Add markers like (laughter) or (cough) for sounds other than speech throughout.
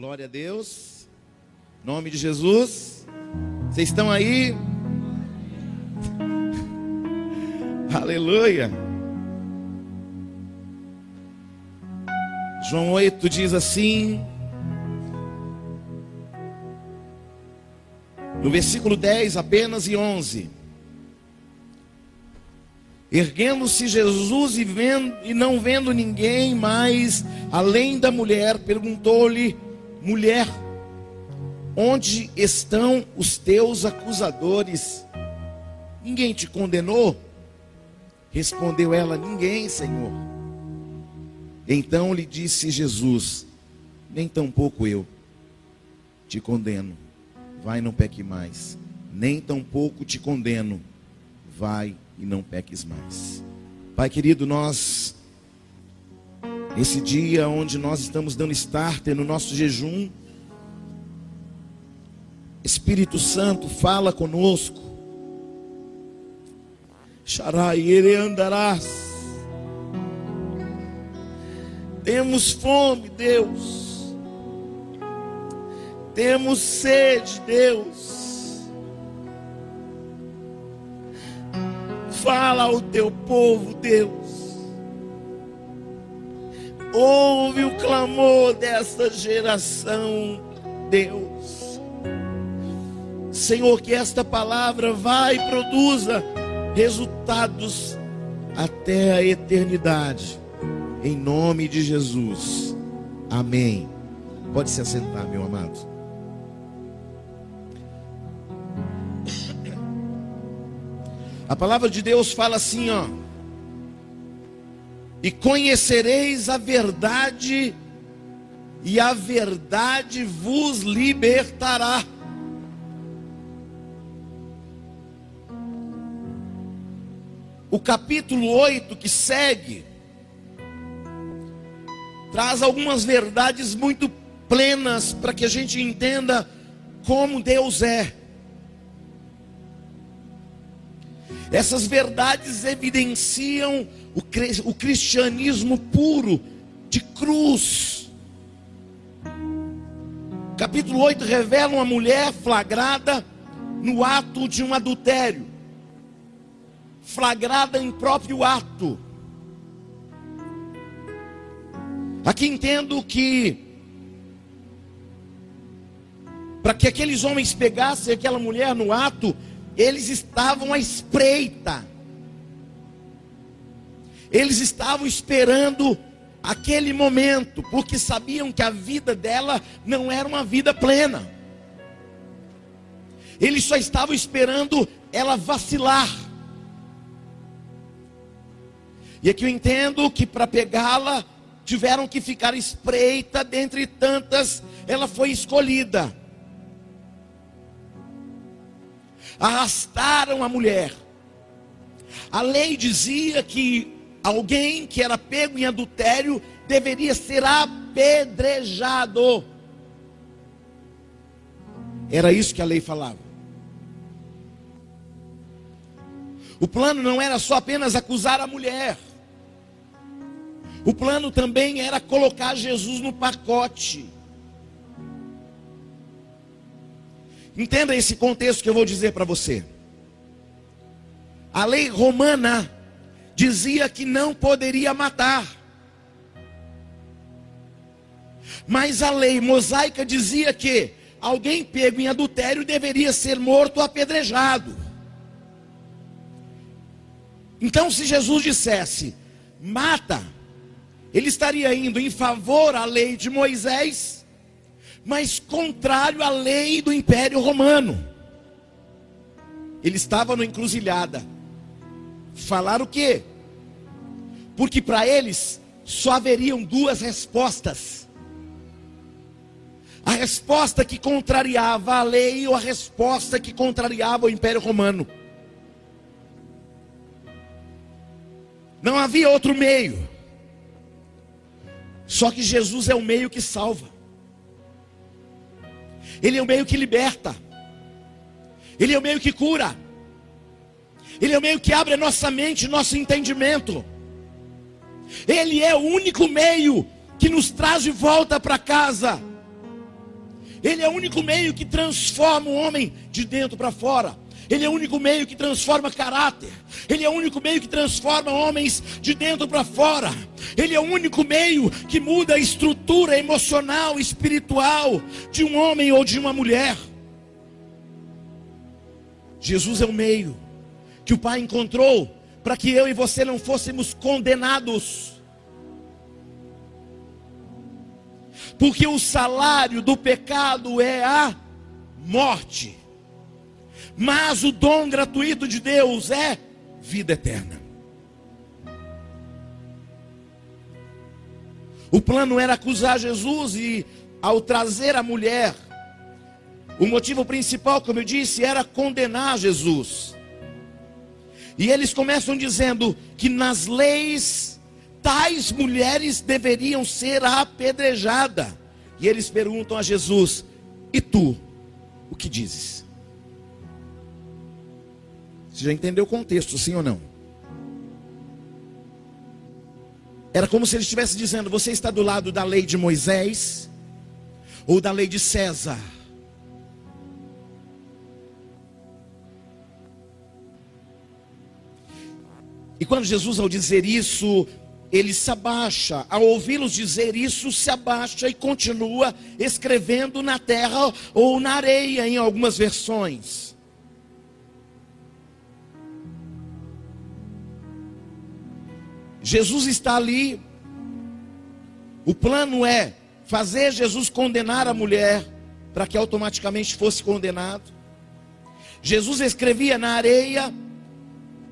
Glória a Deus. Nome de Jesus. Vocês estão aí? (laughs) Aleluia. João 8 diz assim: No versículo 10 apenas e 11. Erguendo-se Jesus e, vendo, e não vendo ninguém mais, além da mulher, perguntou-lhe: Mulher, onde estão os teus acusadores? Ninguém te condenou? Respondeu ela: Ninguém, Senhor. Então lhe disse Jesus: Nem tampouco eu te condeno. Vai, não peque mais. Nem tampouco te condeno. Vai e não peques mais. Pai querido, nós, esse dia onde nós estamos dando starter no nosso jejum, Espírito Santo, fala conosco. Xarai, andarás. Temos fome, Deus. Temos sede, Deus. Fala ao teu povo, Deus. Ouve o clamor dessa geração, Deus. Senhor, que esta palavra vai e produza resultados até a eternidade. Em nome de Jesus. Amém. Pode se assentar, meu amado. A palavra de Deus fala assim, ó. E conhecereis a verdade, e a verdade vos libertará. O capítulo 8 que segue traz algumas verdades muito plenas para que a gente entenda como Deus é. Essas verdades evidenciam o cristianismo puro, de cruz. Capítulo 8 revela uma mulher flagrada no ato de um adultério, flagrada em próprio ato. Aqui entendo que, para que aqueles homens pegassem aquela mulher no ato, eles estavam à espreita. Eles estavam esperando aquele momento, porque sabiam que a vida dela não era uma vida plena. Eles só estavam esperando ela vacilar. E aqui eu entendo que para pegá-la, tiveram que ficar espreita dentre tantas, ela foi escolhida. arrastaram a mulher. A lei dizia que alguém que era pego em adultério deveria ser apedrejado. Era isso que a lei falava. O plano não era só apenas acusar a mulher. O plano também era colocar Jesus no pacote. Entenda esse contexto que eu vou dizer para você. A lei romana dizia que não poderia matar. Mas a lei mosaica dizia que alguém pego em adultério deveria ser morto apedrejado. Então, se Jesus dissesse, mata, ele estaria indo em favor à lei de Moisés mas contrário à lei do Império Romano. Ele estava no encruzilhada. Falar o quê? Porque para eles só haveriam duas respostas. A resposta que contrariava a lei ou a resposta que contrariava o Império Romano. Não havia outro meio. Só que Jesus é o meio que salva. Ele é o meio que liberta. Ele é o meio que cura. Ele é o meio que abre a nossa mente, nosso entendimento. Ele é o único meio que nos traz de volta para casa. Ele é o único meio que transforma o homem de dentro para fora. Ele é o único meio que transforma caráter. Ele é o único meio que transforma homens de dentro para fora. Ele é o único meio que muda a estrutura emocional, espiritual de um homem ou de uma mulher. Jesus é o meio que o Pai encontrou para que eu e você não fôssemos condenados. Porque o salário do pecado é a morte. Mas o dom gratuito de Deus é vida eterna. O plano era acusar Jesus e, ao trazer a mulher, o motivo principal, como eu disse, era condenar Jesus. E eles começam dizendo que nas leis tais mulheres deveriam ser apedrejadas. E eles perguntam a Jesus: E tu, o que dizes? Você já entendeu o contexto, sim ou não? Era como se ele estivesse dizendo: Você está do lado da lei de Moisés ou da lei de César? E quando Jesus, ao dizer isso, ele se abaixa, ao ouvi-los dizer isso, se abaixa e continua escrevendo na terra ou na areia, em algumas versões. Jesus está ali, o plano é fazer Jesus condenar a mulher, para que automaticamente fosse condenado. Jesus escrevia na areia,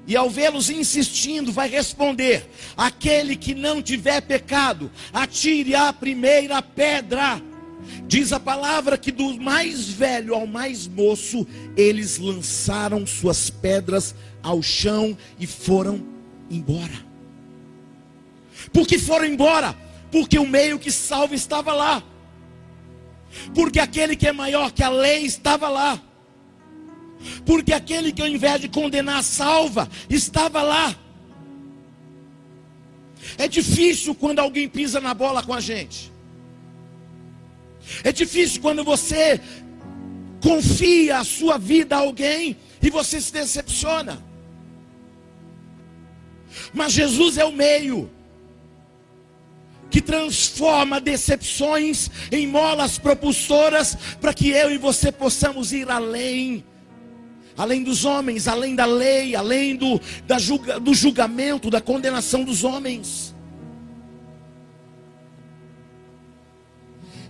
e ao vê-los insistindo, vai responder: aquele que não tiver pecado, atire a primeira pedra. Diz a palavra que do mais velho ao mais moço, eles lançaram suas pedras ao chão e foram embora. Por que foram embora? Porque o meio que salva estava lá. Porque aquele que é maior que a lei estava lá. Porque aquele que ao invés de condenar salva, estava lá. É difícil quando alguém pisa na bola com a gente. É difícil quando você confia a sua vida a alguém e você se decepciona. Mas Jesus é o meio que transforma decepções em molas propulsoras para que eu e você possamos ir além além dos homens, além da lei, além do, da julga, do julgamento, da condenação dos homens.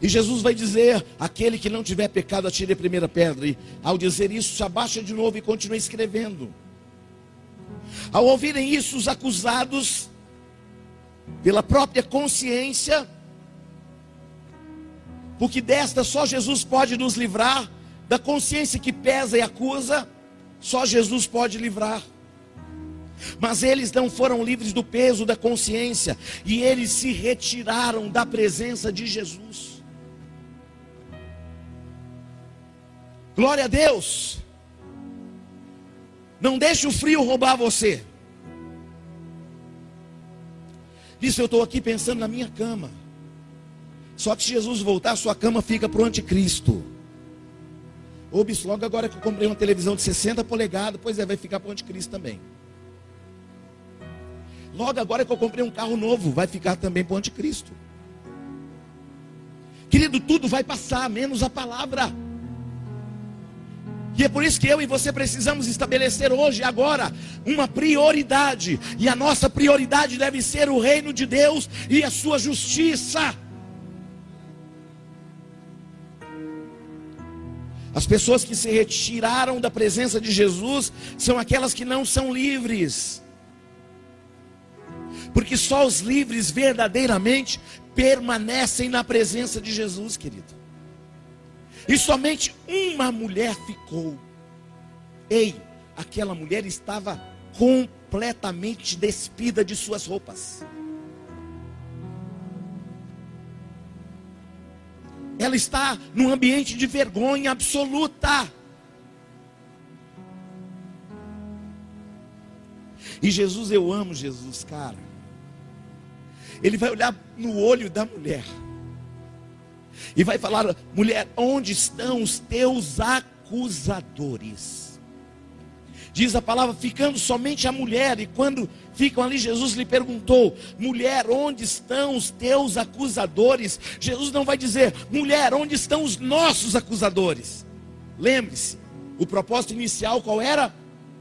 E Jesus vai dizer: aquele que não tiver pecado, atire a primeira pedra. E ao dizer isso, se abaixa de novo e continua escrevendo. Ao ouvirem isso, os acusados, pela própria consciência, porque desta só Jesus pode nos livrar, da consciência que pesa e acusa, só Jesus pode livrar. Mas eles não foram livres do peso da consciência e eles se retiraram da presença de Jesus. Glória a Deus. Não deixe o frio roubar você. Disse, eu estou aqui pensando na minha cama. Só que se Jesus voltar, sua cama fica para o anticristo. Ô bicho, logo agora que eu comprei uma televisão de 60 polegadas, pois é, vai ficar para o anticristo também. Logo agora que eu comprei um carro novo, vai ficar também para o anticristo. Querido, tudo vai passar, menos a palavra. E é por isso que eu e você precisamos estabelecer hoje, agora, uma prioridade. E a nossa prioridade deve ser o reino de Deus e a sua justiça. As pessoas que se retiraram da presença de Jesus são aquelas que não são livres. Porque só os livres verdadeiramente permanecem na presença de Jesus, querido. E somente uma mulher ficou. Ei, aquela mulher estava completamente despida de suas roupas. Ela está num ambiente de vergonha absoluta. E Jesus, eu amo Jesus, cara. Ele vai olhar no olho da mulher. E vai falar: mulher, onde estão os teus acusadores? Diz a palavra, ficando somente a mulher, e quando ficam ali, Jesus lhe perguntou: mulher, onde estão os teus acusadores? Jesus não vai dizer, mulher, onde estão os nossos acusadores? Lembre-se, o propósito inicial qual era?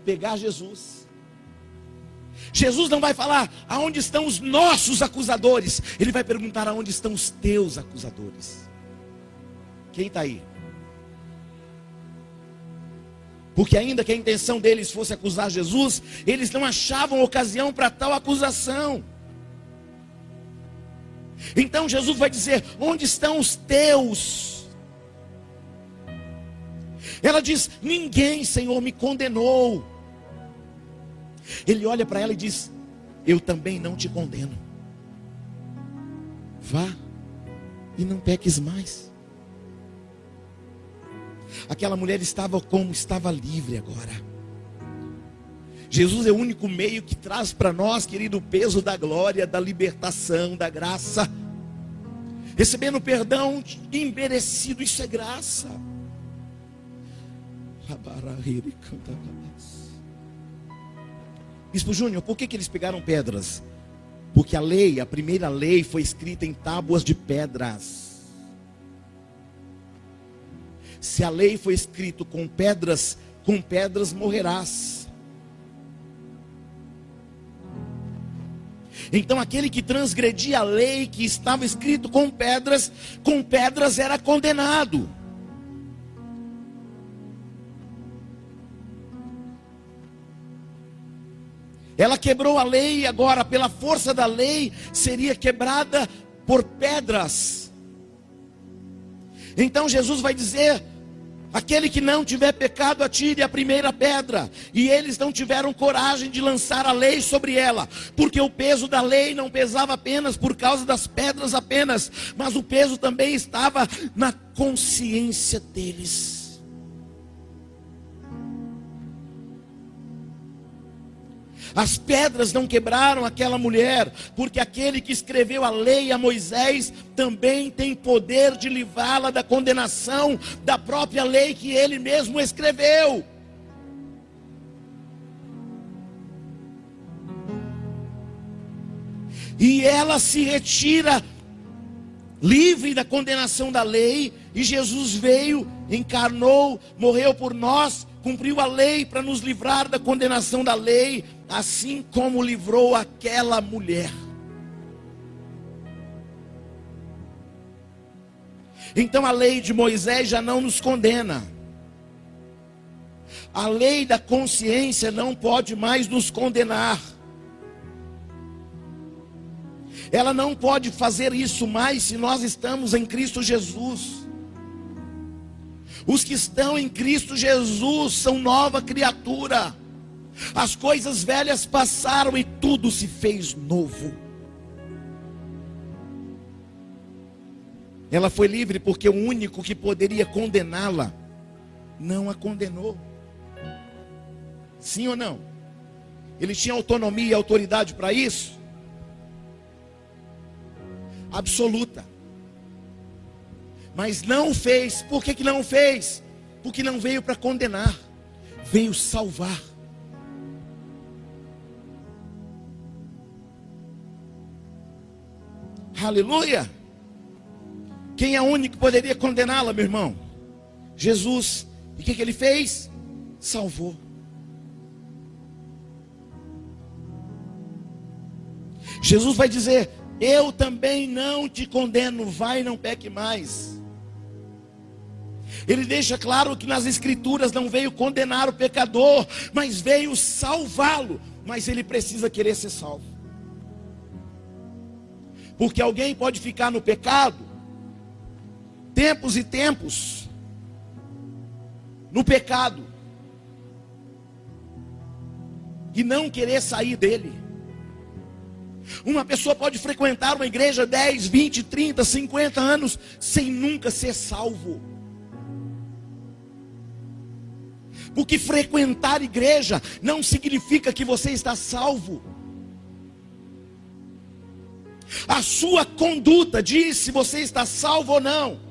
Pegar Jesus. Jesus não vai falar aonde estão os nossos acusadores, ele vai perguntar aonde estão os teus acusadores. Quem está aí? Porque ainda que a intenção deles fosse acusar Jesus, eles não achavam ocasião para tal acusação. Então Jesus vai dizer: Onde estão os teus? Ela diz: Ninguém, Senhor, me condenou. Ele olha para ela e diz: Eu também não te condeno. Vá e não peques mais. Aquela mulher estava como estava livre agora. Jesus é o único meio que traz para nós, querido, o peso da glória, da libertação, da graça. Recebendo perdão imerecido, isso é graça. Bispo Júnior, por que, que eles pegaram pedras? Porque a lei, a primeira lei, foi escrita em tábuas de pedras. Se a lei foi escrita com pedras, com pedras morrerás. Então aquele que transgredia a lei que estava escrito com pedras, com pedras era condenado. Ela quebrou a lei e agora, pela força da lei, seria quebrada por pedras. Então Jesus vai dizer: aquele que não tiver pecado, atire a primeira pedra. E eles não tiveram coragem de lançar a lei sobre ela, porque o peso da lei não pesava apenas por causa das pedras apenas, mas o peso também estava na consciência deles. As pedras não quebraram aquela mulher, porque aquele que escreveu a lei a Moisés também tem poder de livrá-la da condenação da própria lei que ele mesmo escreveu. E ela se retira livre da condenação da lei, e Jesus veio, encarnou, morreu por nós, cumpriu a lei para nos livrar da condenação da lei, assim como livrou aquela mulher. Então a lei de Moisés já não nos condena. A lei da consciência não pode mais nos condenar. Ela não pode fazer isso mais se nós estamos em Cristo Jesus. Os que estão em Cristo Jesus são nova criatura. As coisas velhas passaram e tudo se fez novo. Ela foi livre porque o único que poderia condená-la não a condenou. Sim ou não? Ele tinha autonomia e autoridade para isso? Absoluta. Mas não fez. Por que, que não fez? Porque não veio para condenar, veio salvar. Aleluia. Quem é o único que poderia condená-la, meu irmão? Jesus. E o que, que ele fez? Salvou. Jesus vai dizer: Eu também não te condeno, vai, não peque mais. Ele deixa claro que nas Escrituras não veio condenar o pecador, mas veio salvá-lo. Mas ele precisa querer ser salvo. Porque alguém pode ficar no pecado tempos e tempos no pecado e não querer sair dele. Uma pessoa pode frequentar uma igreja 10, 20, 30, 50 anos sem nunca ser salvo. Porque frequentar igreja não significa que você está salvo. A sua conduta diz se você está salvo ou não.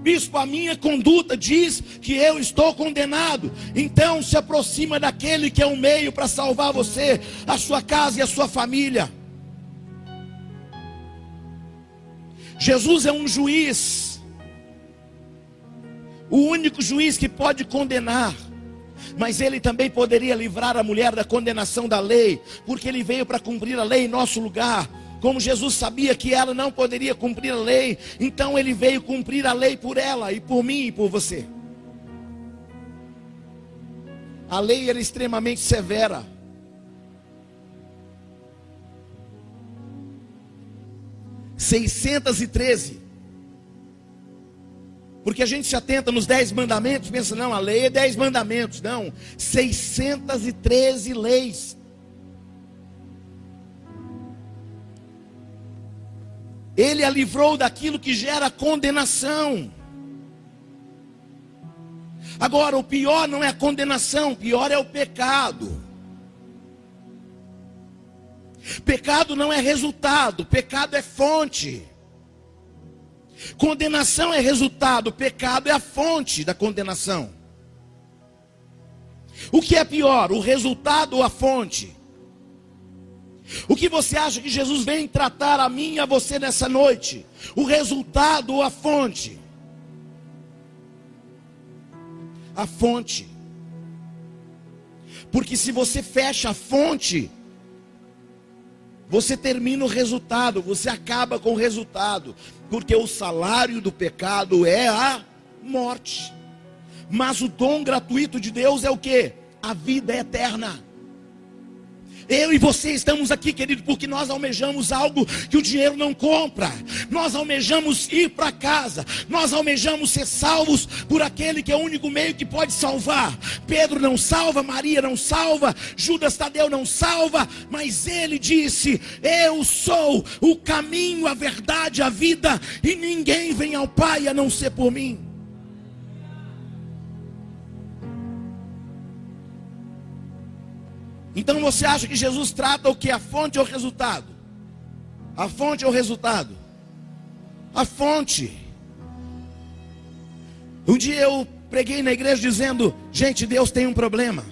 Bispo, a minha conduta diz que eu estou condenado. Então se aproxima daquele que é o meio para salvar você, a sua casa e a sua família. Jesus é um juiz, o único juiz que pode condenar. Mas ele também poderia livrar a mulher da condenação da lei, porque ele veio para cumprir a lei em nosso lugar. Como Jesus sabia que ela não poderia cumprir a lei, então ele veio cumprir a lei por ela e por mim e por você. A lei era extremamente severa. Seiscentas e treze. Porque a gente se atenta nos dez mandamentos, pensa, não, a lei é dez mandamentos. Não, 613 leis. Ele a livrou daquilo que gera condenação. Agora, o pior não é a condenação, o pior é o pecado. Pecado não é resultado, pecado é fonte. Condenação é resultado, pecado é a fonte da condenação. O que é pior, o resultado ou a fonte? O que você acha que Jesus vem tratar a mim e a você nessa noite? O resultado ou a fonte? A fonte. Porque se você fecha a fonte, você termina o resultado, você acaba com o resultado, porque o salário do pecado é a morte. Mas o dom gratuito de Deus é o que? A vida eterna. Eu e você estamos aqui, querido, porque nós almejamos algo que o dinheiro não compra. Nós almejamos ir para casa. Nós almejamos ser salvos por aquele que é o único meio que pode salvar. Pedro não salva, Maria não salva, Judas Tadeu não salva, mas ele disse: Eu sou o caminho, a verdade, a vida, e ninguém vem ao Pai a não ser por mim. Então você acha que Jesus trata o que? A fonte ou o resultado? A fonte ou o resultado? A fonte. Um dia eu preguei na igreja dizendo: gente, Deus tem um problema.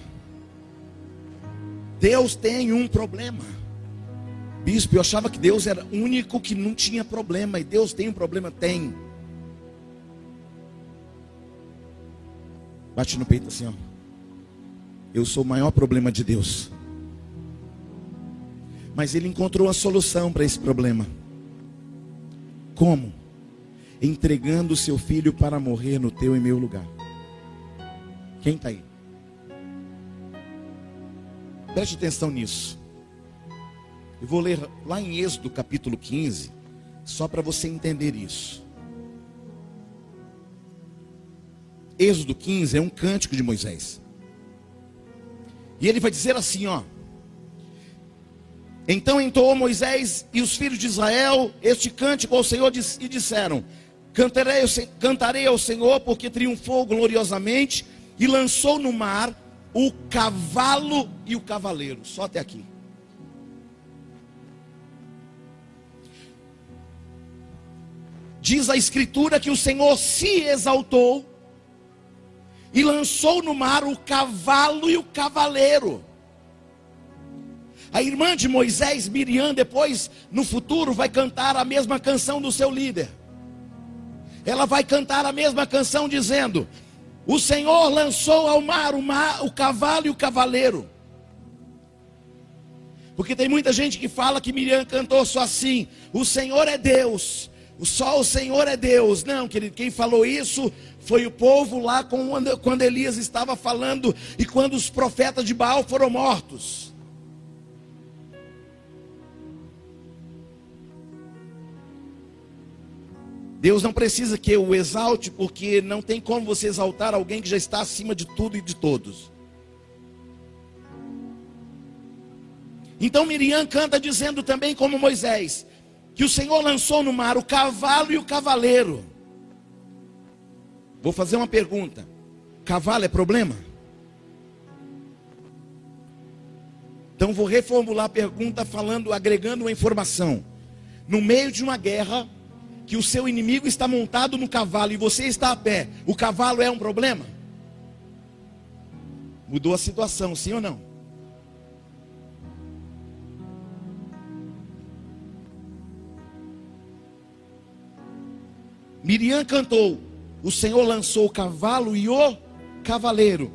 Deus tem um problema. Bispo, eu achava que Deus era único que não tinha problema. E Deus tem um problema? Tem. Bate no peito assim, ó. Eu sou o maior problema de Deus. Mas ele encontrou a solução para esse problema. Como? Entregando o seu filho para morrer no teu e meu lugar. Quem está aí? Preste atenção nisso. Eu vou ler lá em Êxodo capítulo 15, só para você entender isso. Êxodo 15 é um cântico de Moisés. E ele vai dizer assim, ó: então entoou Moisés e os filhos de Israel este cântico ao Senhor e disseram: Cantarei, cantarei ao Senhor porque triunfou gloriosamente e lançou no mar o cavalo e o cavaleiro. Só até aqui. Diz a Escritura que o Senhor se exaltou e lançou no mar o cavalo e o cavaleiro. A irmã de Moisés, Miriam, depois, no futuro, vai cantar a mesma canção do seu líder. Ela vai cantar a mesma canção dizendo: O Senhor lançou ao mar o, mar, o cavalo e o cavaleiro. Porque tem muita gente que fala que Miriam cantou só assim: O Senhor é Deus, só o Senhor é Deus. Não, querido, quem falou isso foi o povo lá quando Elias estava falando e quando os profetas de Baal foram mortos. Deus não precisa que eu o exalte, porque não tem como você exaltar alguém que já está acima de tudo e de todos. Então Miriam canta dizendo também, como Moisés, que o Senhor lançou no mar o cavalo e o cavaleiro. Vou fazer uma pergunta: cavalo é problema? Então vou reformular a pergunta falando, agregando uma informação. No meio de uma guerra, que o seu inimigo está montado no cavalo e você está a pé, o cavalo é um problema? Mudou a situação, sim ou não? Miriam cantou: O Senhor lançou o cavalo e o cavaleiro.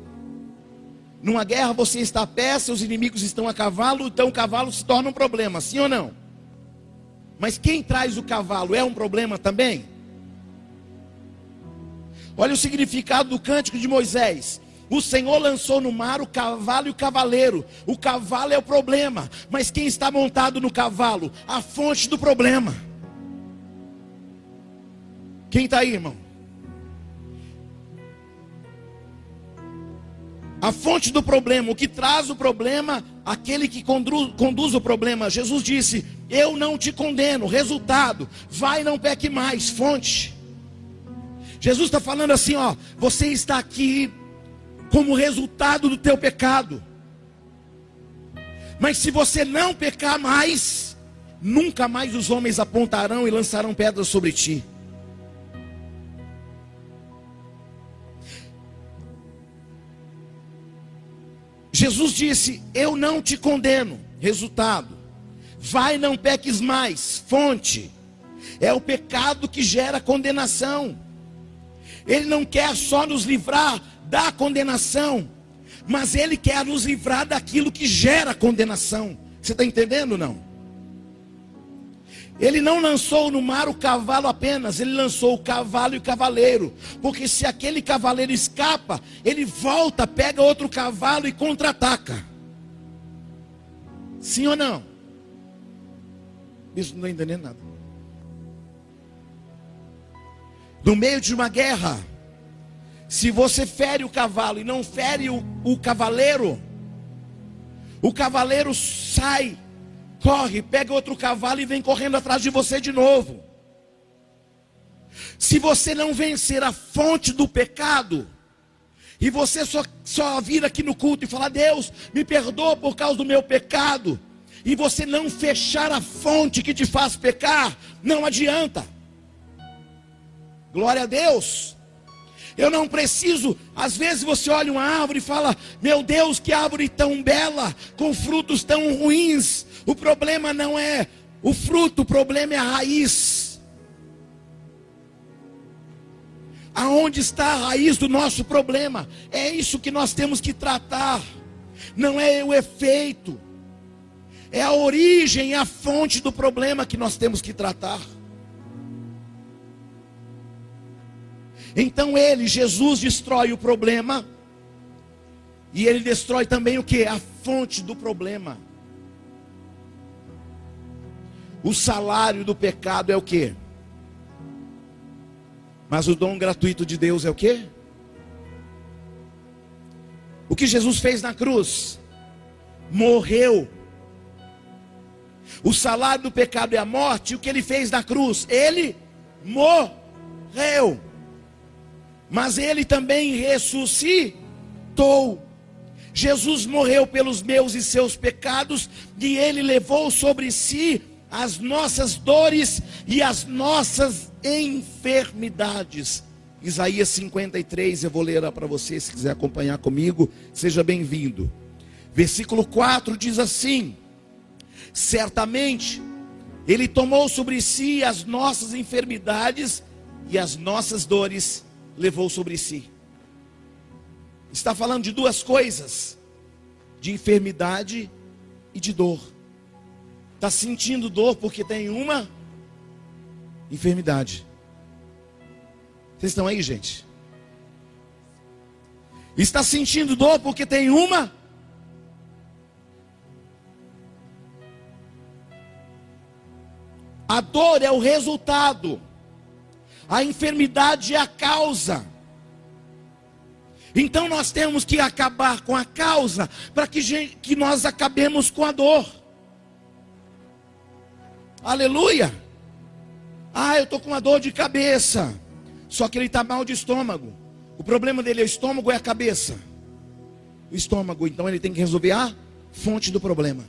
Numa guerra você está a pé, seus inimigos estão a cavalo, então o cavalo se torna um problema, sim ou não? Mas quem traz o cavalo é um problema também? Olha o significado do cântico de Moisés. O Senhor lançou no mar o cavalo e o cavaleiro. O cavalo é o problema, mas quem está montado no cavalo? A fonte do problema. Quem está aí, irmão? A fonte do problema, o que traz o problema, aquele que conduz, conduz, o problema. Jesus disse: Eu não te condeno. Resultado: vai, não peque mais. Fonte. Jesus está falando assim: ó, você está aqui como resultado do teu pecado. Mas se você não pecar mais, nunca mais os homens apontarão e lançarão pedras sobre ti. Jesus disse: Eu não te condeno. Resultado: vai, não peques mais. Fonte: é o pecado que gera condenação. Ele não quer só nos livrar da condenação, mas ele quer nos livrar daquilo que gera condenação. Você está entendendo não? Ele não lançou no mar o cavalo apenas, ele lançou o cavalo e o cavaleiro. Porque se aquele cavaleiro escapa, ele volta, pega outro cavalo e contra-ataca. Sim ou não? Isso não está entendendo nada. No meio de uma guerra, se você fere o cavalo e não fere o, o cavaleiro, o cavaleiro sai corre, pega outro cavalo e vem correndo atrás de você de novo. Se você não vencer a fonte do pecado, e você só, só vir aqui no culto e falar, Deus, me perdoa por causa do meu pecado, e você não fechar a fonte que te faz pecar, não adianta. Glória a Deus. Eu não preciso, às vezes você olha uma árvore e fala: Meu Deus, que árvore tão bela, com frutos tão ruins. O problema não é o fruto, o problema é a raiz. Aonde está a raiz do nosso problema? É isso que nós temos que tratar. Não é o efeito. É a origem, a fonte do problema que nós temos que tratar. Então ele, Jesus, destrói o problema. E ele destrói também o que? A fonte do problema. O salário do pecado é o que? Mas o dom gratuito de Deus é o que? O que Jesus fez na cruz? Morreu. O salário do pecado é a morte. E o que ele fez na cruz? Ele morreu. Mas ele também ressuscitou. Jesus morreu pelos meus e seus pecados, e ele levou sobre si as nossas dores e as nossas enfermidades. Isaías 53, eu vou ler para você, se quiser acompanhar comigo, seja bem-vindo. Versículo 4 diz assim: Certamente ele tomou sobre si as nossas enfermidades e as nossas dores levou sobre si. Está falando de duas coisas: de enfermidade e de dor. Está sentindo dor porque tem uma enfermidade. Vocês estão aí, gente? Está sentindo dor porque tem uma A dor é o resultado. A enfermidade é a causa. Então nós temos que acabar com a causa para que, que nós acabemos com a dor. Aleluia. Ah, eu estou com uma dor de cabeça. Só que ele está mal de estômago. O problema dele é o estômago é a cabeça? O estômago. Então ele tem que resolver a fonte do problema.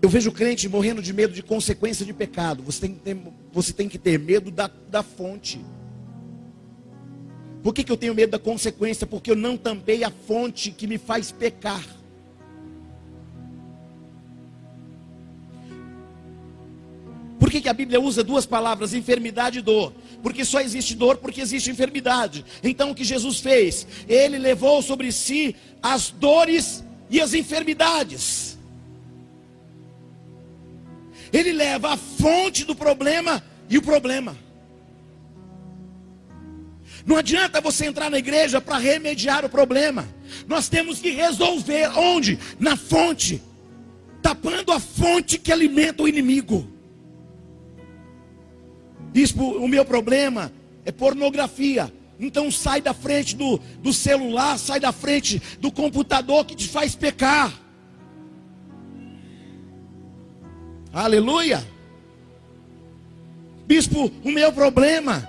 Eu vejo crente morrendo de medo de consequência de pecado. Você tem que ter, você tem que ter medo da, da fonte. Por que, que eu tenho medo da consequência? Porque eu não tampei a fonte que me faz pecar. Por que, que a Bíblia usa duas palavras, enfermidade e dor? Porque só existe dor porque existe enfermidade. Então o que Jesus fez? Ele levou sobre si as dores e as enfermidades. Ele leva a fonte do problema e o problema. Não adianta você entrar na igreja para remediar o problema. Nós temos que resolver onde? Na fonte. Tapando a fonte que alimenta o inimigo. Bispo, o meu problema é pornografia. Então sai da frente do, do celular, sai da frente do computador que te faz pecar. Aleluia. Bispo, o meu problema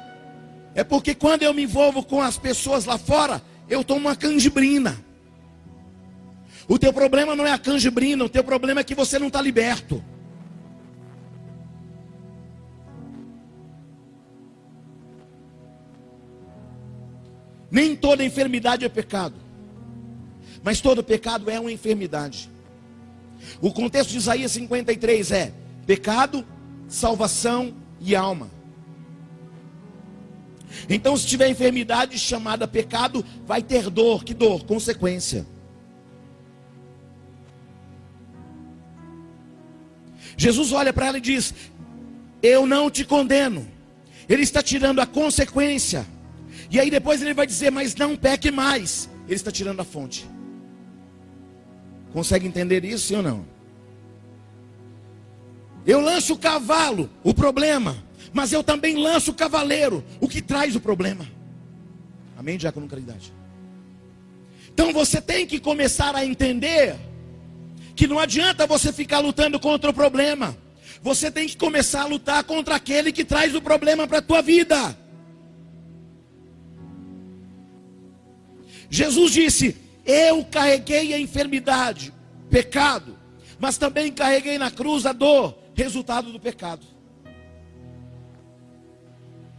é porque quando eu me envolvo com as pessoas lá fora, eu tomo uma canjibrina. O teu problema não é a canjibrina, o teu problema é que você não está liberto. Nem toda enfermidade é pecado, mas todo pecado é uma enfermidade. O contexto de Isaías 53 é pecado, salvação e alma. Então, se tiver enfermidade chamada pecado, vai ter dor. Que dor? Consequência. Jesus olha para ela e diz: Eu não te condeno. Ele está tirando a consequência. E aí depois ele vai dizer: Mas não peque mais. Ele está tirando a fonte. Consegue entender isso, sim ou não? Eu lanço o cavalo, o problema, mas eu também lanço o cavaleiro, o que traz o problema. Amém, diácono caridade? Então você tem que começar a entender que não adianta você ficar lutando contra o problema. Você tem que começar a lutar contra aquele que traz o problema para a tua vida. Jesus disse: Eu carreguei a enfermidade, pecado, mas também carreguei na cruz a dor, resultado do pecado.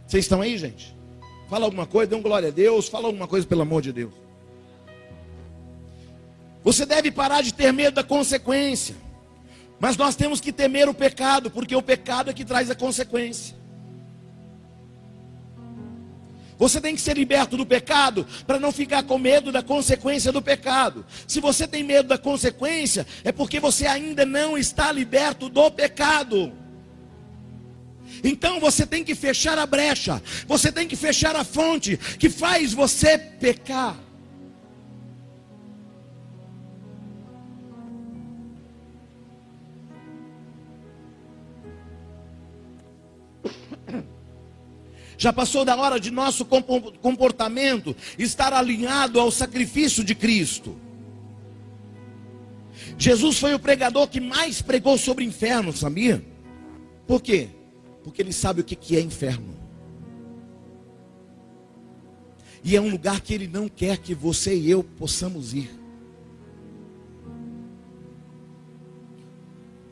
Vocês estão aí, gente? Fala alguma coisa, dê um glória a Deus, fala alguma coisa pelo amor de Deus. Você deve parar de ter medo da consequência. Mas nós temos que temer o pecado, porque o pecado é que traz a consequência. Você tem que ser liberto do pecado para não ficar com medo da consequência do pecado. Se você tem medo da consequência, é porque você ainda não está liberto do pecado. Então você tem que fechar a brecha, você tem que fechar a fonte que faz você pecar. Já passou da hora de nosso comportamento estar alinhado ao sacrifício de Cristo. Jesus foi o pregador que mais pregou sobre o inferno, sabia? Por quê? Porque ele sabe o que é inferno. E é um lugar que ele não quer que você e eu possamos ir.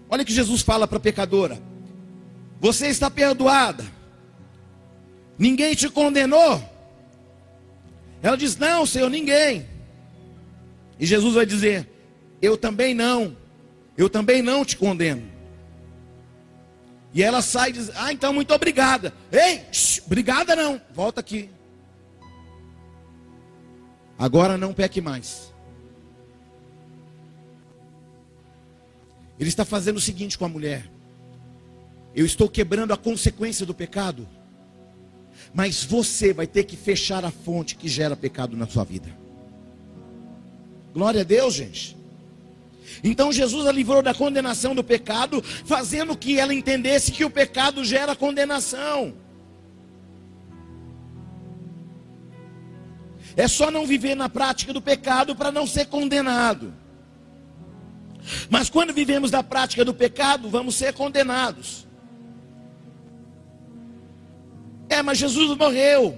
Olha que Jesus fala para a pecadora: Você está perdoada Ninguém te condenou? Ela diz: Não, Senhor, ninguém. E Jesus vai dizer: Eu também não. Eu também não te condeno. E ela sai e diz: Ah, então muito obrigada. Ei, shh, obrigada não. Volta aqui. Agora não peque mais. Ele está fazendo o seguinte com a mulher: Eu estou quebrando a consequência do pecado. Mas você vai ter que fechar a fonte que gera pecado na sua vida. Glória a Deus, gente. Então Jesus a livrou da condenação do pecado, fazendo que ela entendesse que o pecado gera condenação. É só não viver na prática do pecado para não ser condenado. Mas quando vivemos na prática do pecado, vamos ser condenados. É, mas Jesus morreu.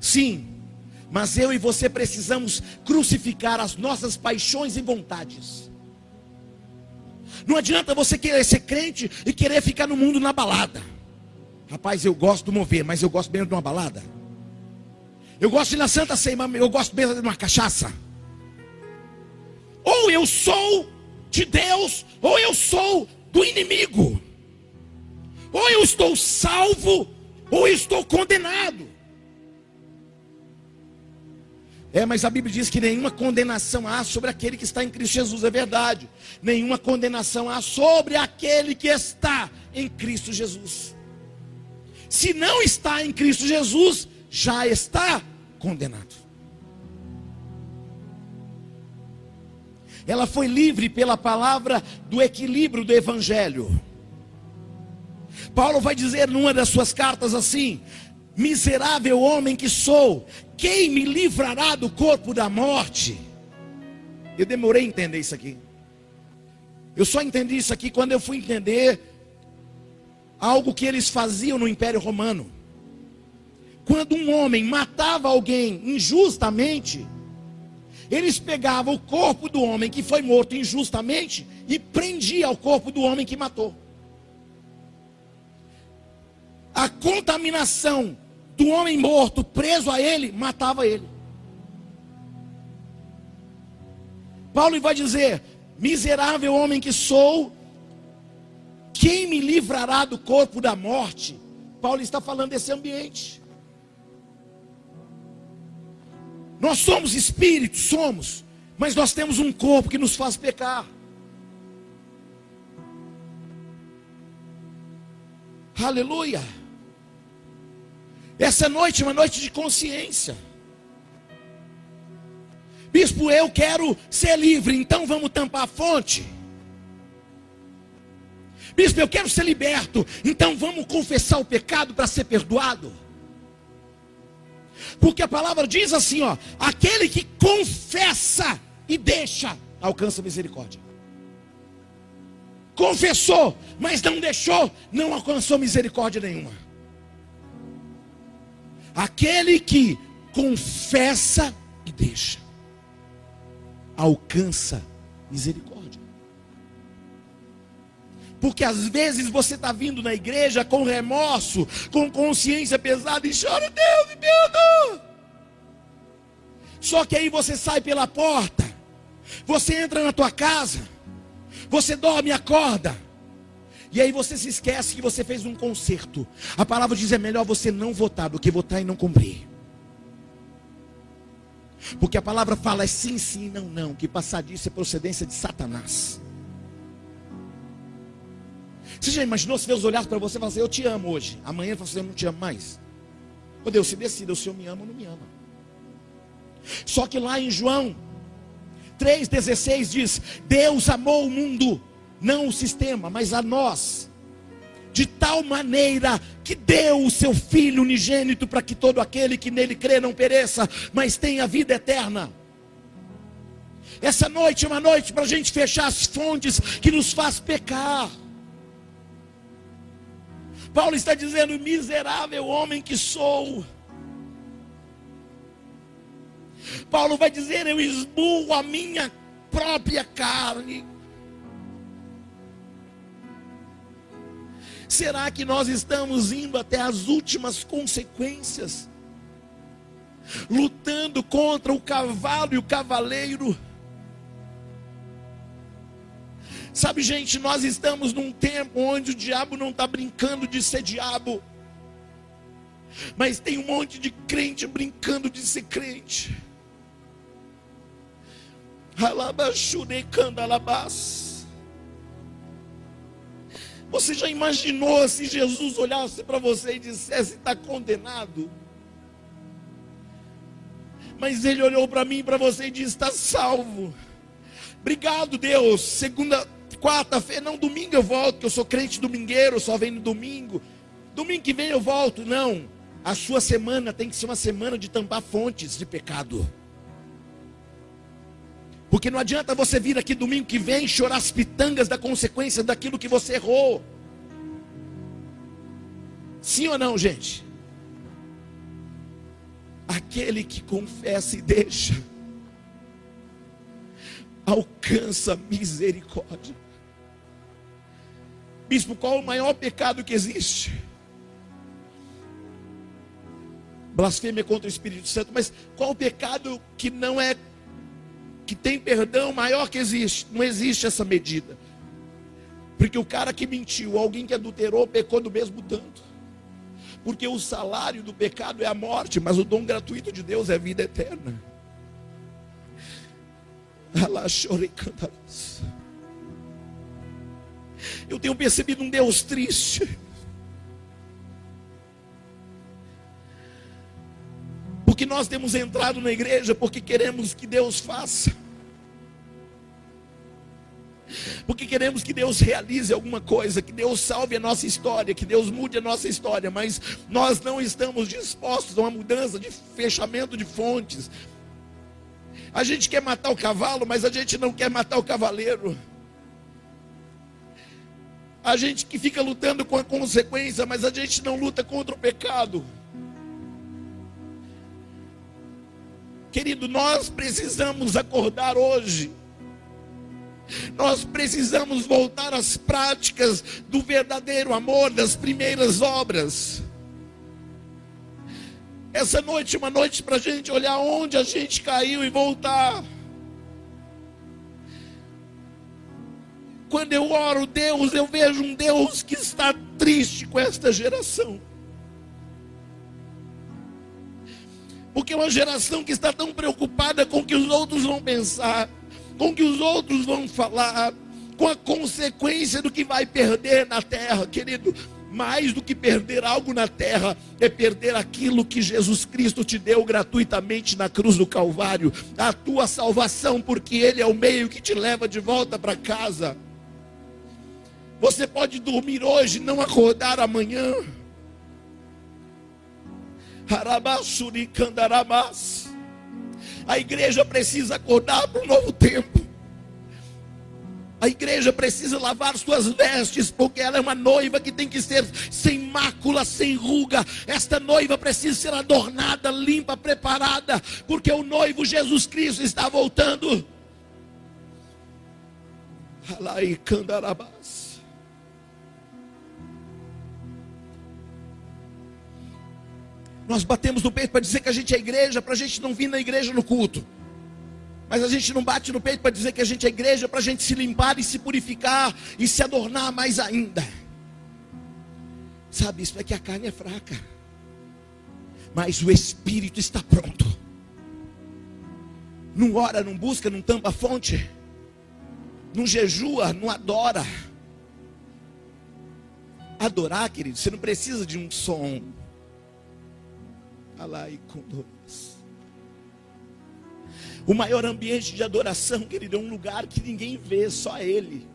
Sim, mas eu e você precisamos crucificar as nossas paixões e vontades. Não adianta você querer ser crente e querer ficar no mundo na balada. Rapaz, eu gosto do mover, mas eu gosto mesmo de uma balada. Eu gosto de ir na Santa Ceia, mas eu gosto mesmo de uma cachaça. Ou eu sou de Deus, ou eu sou do inimigo. Ou eu estou salvo, ou eu estou condenado. É, mas a Bíblia diz que nenhuma condenação há sobre aquele que está em Cristo Jesus, é verdade. Nenhuma condenação há sobre aquele que está em Cristo Jesus. Se não está em Cristo Jesus, já está condenado. Ela foi livre pela palavra do equilíbrio do evangelho. Paulo vai dizer numa das suas cartas assim: Miserável homem que sou, quem me livrará do corpo da morte? Eu demorei a entender isso aqui. Eu só entendi isso aqui quando eu fui entender algo que eles faziam no Império Romano. Quando um homem matava alguém injustamente, eles pegavam o corpo do homem que foi morto injustamente e prendia o corpo do homem que matou. A contaminação do homem morto preso a ele matava ele. Paulo vai dizer: Miserável homem que sou, quem me livrará do corpo da morte? Paulo está falando desse ambiente. Nós somos espíritos, somos, mas nós temos um corpo que nos faz pecar. Aleluia. Essa noite é uma noite de consciência. Bispo, eu quero ser livre, então vamos tampar a fonte. Bispo, eu quero ser liberto, então vamos confessar o pecado para ser perdoado. Porque a palavra diz assim, ó, aquele que confessa e deixa, alcança misericórdia. Confessou, mas não deixou, não alcançou misericórdia nenhuma. Aquele que confessa e deixa, alcança misericórdia. Porque às vezes você está vindo na igreja com remorso, com consciência pesada e chora, Deus me perdoa. Só que aí você sai pela porta, você entra na tua casa, você dorme e acorda. E aí você se esquece que você fez um concerto. A palavra diz: é melhor você não votar do que votar e não cumprir. Porque a palavra fala é sim, sim, não, não. Que passar disso é procedência de Satanás. Você já imaginou se Deus olhasse para você e falasse, eu te amo hoje. Amanhã ele fala assim, eu não te amo mais. Ô Deus, se decida, o Senhor me ama ou não me ama. Só que lá em João 3,16 diz: Deus amou o mundo, não o sistema, mas a nós, de tal maneira que deu o seu Filho unigênito para que todo aquele que nele crê não pereça, mas tenha vida eterna. Essa noite é uma noite para a gente fechar as fontes que nos faz pecar. Paulo está dizendo: miserável homem que sou. Paulo vai dizer: eu esburro a minha própria carne. Será que nós estamos indo até as últimas consequências? Lutando contra o cavalo e o cavaleiro? Sabe, gente, nós estamos num tempo onde o diabo não está brincando de ser diabo, mas tem um monte de crente brincando de ser crente. Você já imaginou se Jesus olhasse para você e dissesse: está condenado? Mas ele olhou para mim e para você e disse: está salvo. Obrigado, Deus. Segunda, quarta-feira, não, domingo eu volto, que eu sou crente domingueiro, só venho no domingo. Domingo que vem eu volto. Não, a sua semana tem que ser uma semana de tampar fontes de pecado. Porque não adianta você vir aqui domingo que vem chorar as pitangas da consequência daquilo que você errou. Sim ou não, gente? Aquele que confessa e deixa, alcança misericórdia. Bispo, qual o maior pecado que existe? Blasfêmia contra o Espírito Santo, mas qual o pecado que não é que tem perdão maior que existe? Não existe essa medida. Porque o cara que mentiu, alguém que adulterou, pecou do mesmo tanto. Porque o salário do pecado é a morte, mas o dom gratuito de Deus é a vida eterna. Eu tenho percebido um Deus triste. Porque nós temos entrado na igreja porque queremos que Deus faça. Porque queremos que Deus realize alguma coisa, que Deus salve a nossa história, que Deus mude a nossa história, mas nós não estamos dispostos a uma mudança de fechamento de fontes. A gente quer matar o cavalo, mas a gente não quer matar o cavaleiro. A gente que fica lutando com a consequência, mas a gente não luta contra o pecado. Querido, nós precisamos acordar hoje nós precisamos voltar às práticas do verdadeiro amor, das primeiras obras. Essa noite é uma noite para a gente olhar onde a gente caiu e voltar. Quando eu oro, Deus, eu vejo um Deus que está triste com esta geração. Porque é uma geração que está tão preocupada com o que os outros vão pensar com o que os outros vão falar, com a consequência do que vai perder na terra, querido. Mais do que perder algo na terra, é perder aquilo que Jesus Cristo te deu gratuitamente na cruz do Calvário, a tua salvação, porque Ele é o meio que te leva de volta para casa. Você pode dormir hoje, não acordar amanhã. A igreja precisa acordar para um novo tempo. A igreja precisa lavar suas vestes, porque ela é uma noiva que tem que ser sem mácula, sem ruga. Esta noiva precisa ser adornada, limpa, preparada, porque o noivo Jesus Cristo está voltando. Alai Nós batemos no peito para dizer que a gente é igreja, para a gente não vir na igreja no culto. Mas a gente não bate no peito para dizer que a gente é igreja, para a gente se limpar e se purificar e se adornar mais ainda. Sabe, isso é que a carne é fraca, mas o espírito está pronto. Não ora, não busca, não tampa a fonte, não jejua, não adora. Adorar, querido, você não precisa de um som o maior ambiente de adoração, querido, é um lugar que ninguém vê, só Ele.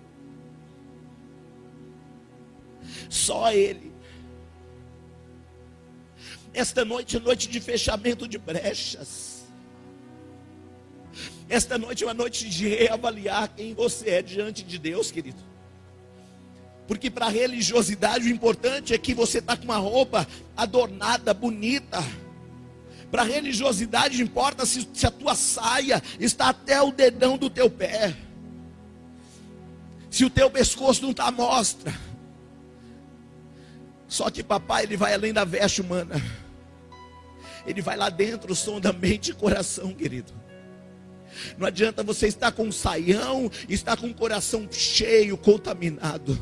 Só Ele. Esta noite é noite de fechamento de brechas. Esta noite é uma noite de reavaliar quem você é diante de Deus, querido. Porque para a religiosidade o importante é que você está com uma roupa adornada, bonita para religiosidade importa se, se a tua saia está até o dedão do teu pé. Se o teu pescoço não está à mostra. Só que papai, ele vai além da veste humana. Ele vai lá dentro, o som da mente e coração, querido. Não adianta você estar com um saião, estar com o coração cheio, contaminado.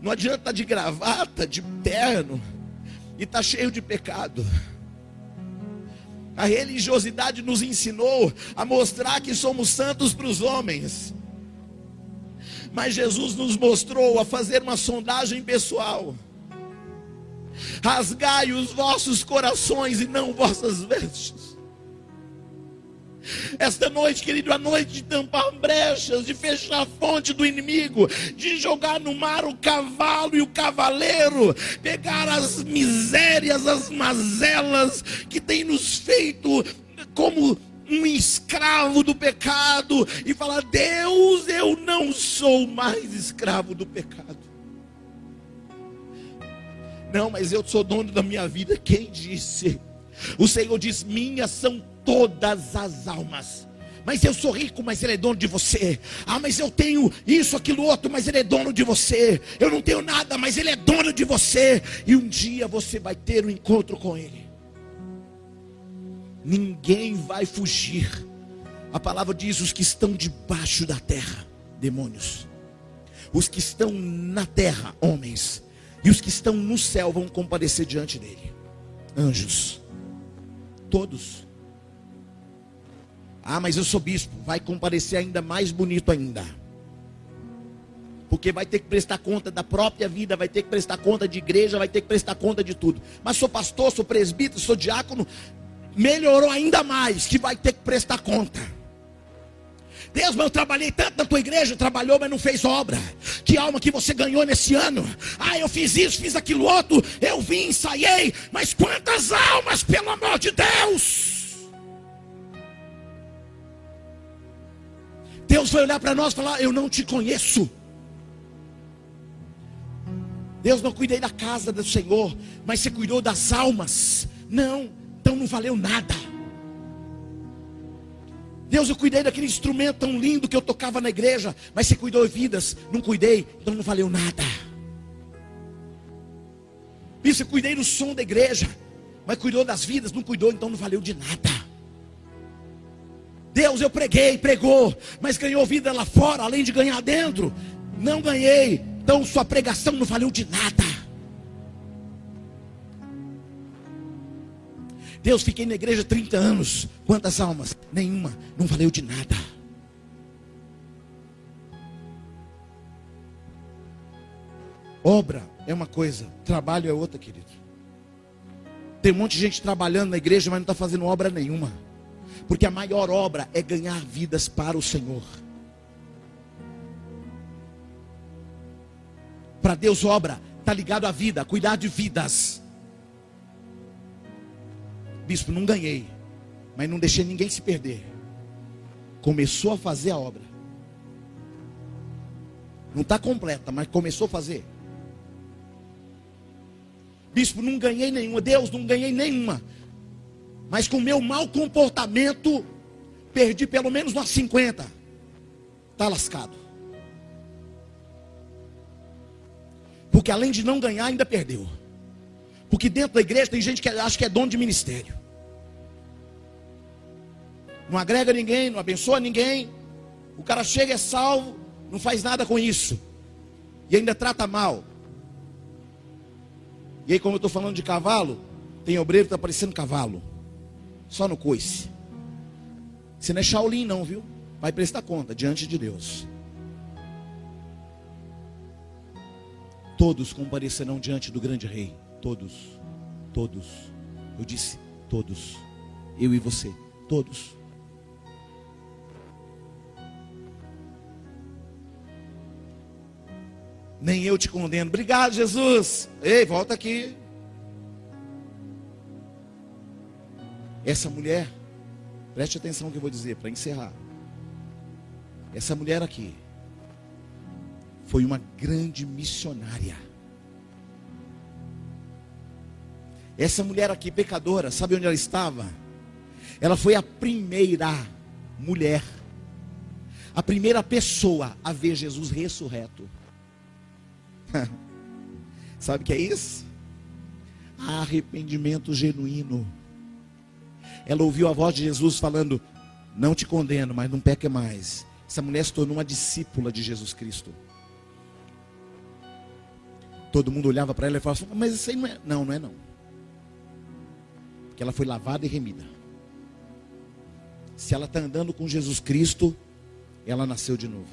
Não adianta estar de gravata, de terno, e estar cheio de pecado. A religiosidade nos ensinou a mostrar que somos santos para os homens. Mas Jesus nos mostrou a fazer uma sondagem pessoal. Rasgai os vossos corações e não vossas vestes. Esta noite, querido, a noite de tampar brechas, de fechar a fonte do inimigo, de jogar no mar o cavalo e o cavaleiro, pegar as misérias, as mazelas que tem nos feito como um escravo do pecado e falar: Deus, eu não sou mais escravo do pecado. Não, mas eu sou dono da minha vida. Quem disse? O Senhor diz: Minhas são todas as almas. mas eu sou rico, mas ele é dono de você. Ah, mas eu tenho isso, aquilo, outro, mas ele é dono de você. Eu não tenho nada, mas ele é dono de você. E um dia você vai ter um encontro com ele. Ninguém vai fugir. A palavra diz: os que estão debaixo da terra, demônios. Os que estão na terra, homens. E os que estão no céu vão comparecer diante dele. Anjos. Todos. Ah, mas eu sou bispo. Vai comparecer ainda mais bonito ainda. Porque vai ter que prestar conta da própria vida, vai ter que prestar conta de igreja, vai ter que prestar conta de tudo. Mas sou pastor, sou presbítero, sou diácono, melhorou ainda mais, que vai ter que prestar conta. Deus, mas eu trabalhei tanto na tua igreja, trabalhou, mas não fez obra. Que alma que você ganhou nesse ano? Ah, eu fiz isso, fiz aquilo outro, eu vim, ensaiei, mas quantas almas, pelo amor de Deus? Deus vai olhar para nós e falar: Eu não te conheço. Deus não cuidei da casa do Senhor, mas você cuidou das almas. Não, então não valeu nada. Deus, eu cuidei daquele instrumento tão lindo que eu tocava na igreja, mas você cuidou de vidas, não cuidei, então não valeu nada. Isso, eu cuidei do som da igreja, mas cuidou das vidas, não cuidou, então não valeu de nada. Deus, eu preguei, pregou, mas ganhou vida lá fora, além de ganhar dentro, não ganhei, então sua pregação não valeu de nada. Deus, fiquei na igreja 30 anos. Quantas almas? Nenhuma. Não valeu de nada. Obra é uma coisa, trabalho é outra, querido. Tem um monte de gente trabalhando na igreja, mas não está fazendo obra nenhuma. Porque a maior obra é ganhar vidas para o Senhor. Para Deus, obra está ligado à vida, cuidar de vidas. Bispo, não ganhei, mas não deixei ninguém se perder. Começou a fazer a obra. Não está completa, mas começou a fazer. Bispo, não ganhei nenhuma. Deus, não ganhei nenhuma. Mas com meu mau comportamento, perdi pelo menos umas 50. Está lascado. Porque além de não ganhar, ainda perdeu. Porque dentro da igreja tem gente que acha que é dono de ministério. Não agrega ninguém, não abençoa ninguém. O cara chega, é salvo, não faz nada com isso. E ainda trata mal. E aí, como eu estou falando de cavalo, tem obreiro que está parecendo cavalo. Só no coice. Você não é Shaolin, não, viu? Vai prestar conta diante de Deus. Todos comparecerão diante do grande rei. Todos, todos. Eu disse todos. Eu e você, todos. Nem eu te condeno. Obrigado, Jesus. Ei, volta aqui. Essa mulher, preste atenção no que eu vou dizer para encerrar. Essa mulher aqui foi uma grande missionária. Essa mulher aqui, pecadora, sabe onde ela estava? Ela foi a primeira mulher, a primeira pessoa a ver Jesus ressurreto. (laughs) sabe o que é isso? Arrependimento genuíno. Ela ouviu a voz de Jesus falando: Não te condeno, mas não peque mais. Essa mulher se tornou uma discípula de Jesus Cristo. Todo mundo olhava para ela e falava: Mas isso aí não é. Não, não é não que ela foi lavada e remida. Se ela está andando com Jesus Cristo, ela nasceu de novo.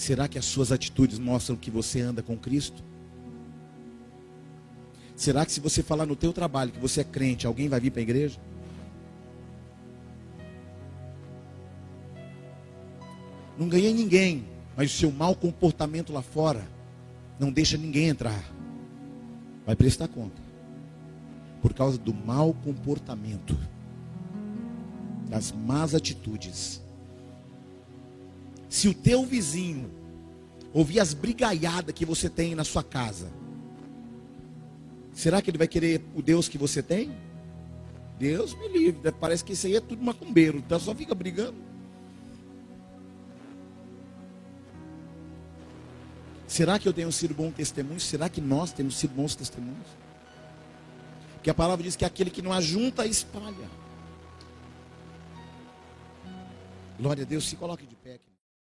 Será que as suas atitudes mostram que você anda com Cristo? Será que se você falar no teu trabalho que você é crente, alguém vai vir para a igreja? Não ganhei ninguém, mas o seu mau comportamento lá fora não deixa ninguém entrar vai prestar conta. Por causa do mau comportamento, das más atitudes. Se o teu vizinho ouvir as brigaiadas que você tem na sua casa, será que ele vai querer o Deus que você tem? Deus me livre. Parece que isso aí é tudo macumbeiro. Então só fica brigando. Será que eu tenho sido bom testemunho? Será que nós temos sido bons testemunhos? Porque a palavra diz que aquele que não ajunta, espalha. Glória a Deus, se coloque de pé. Aqui.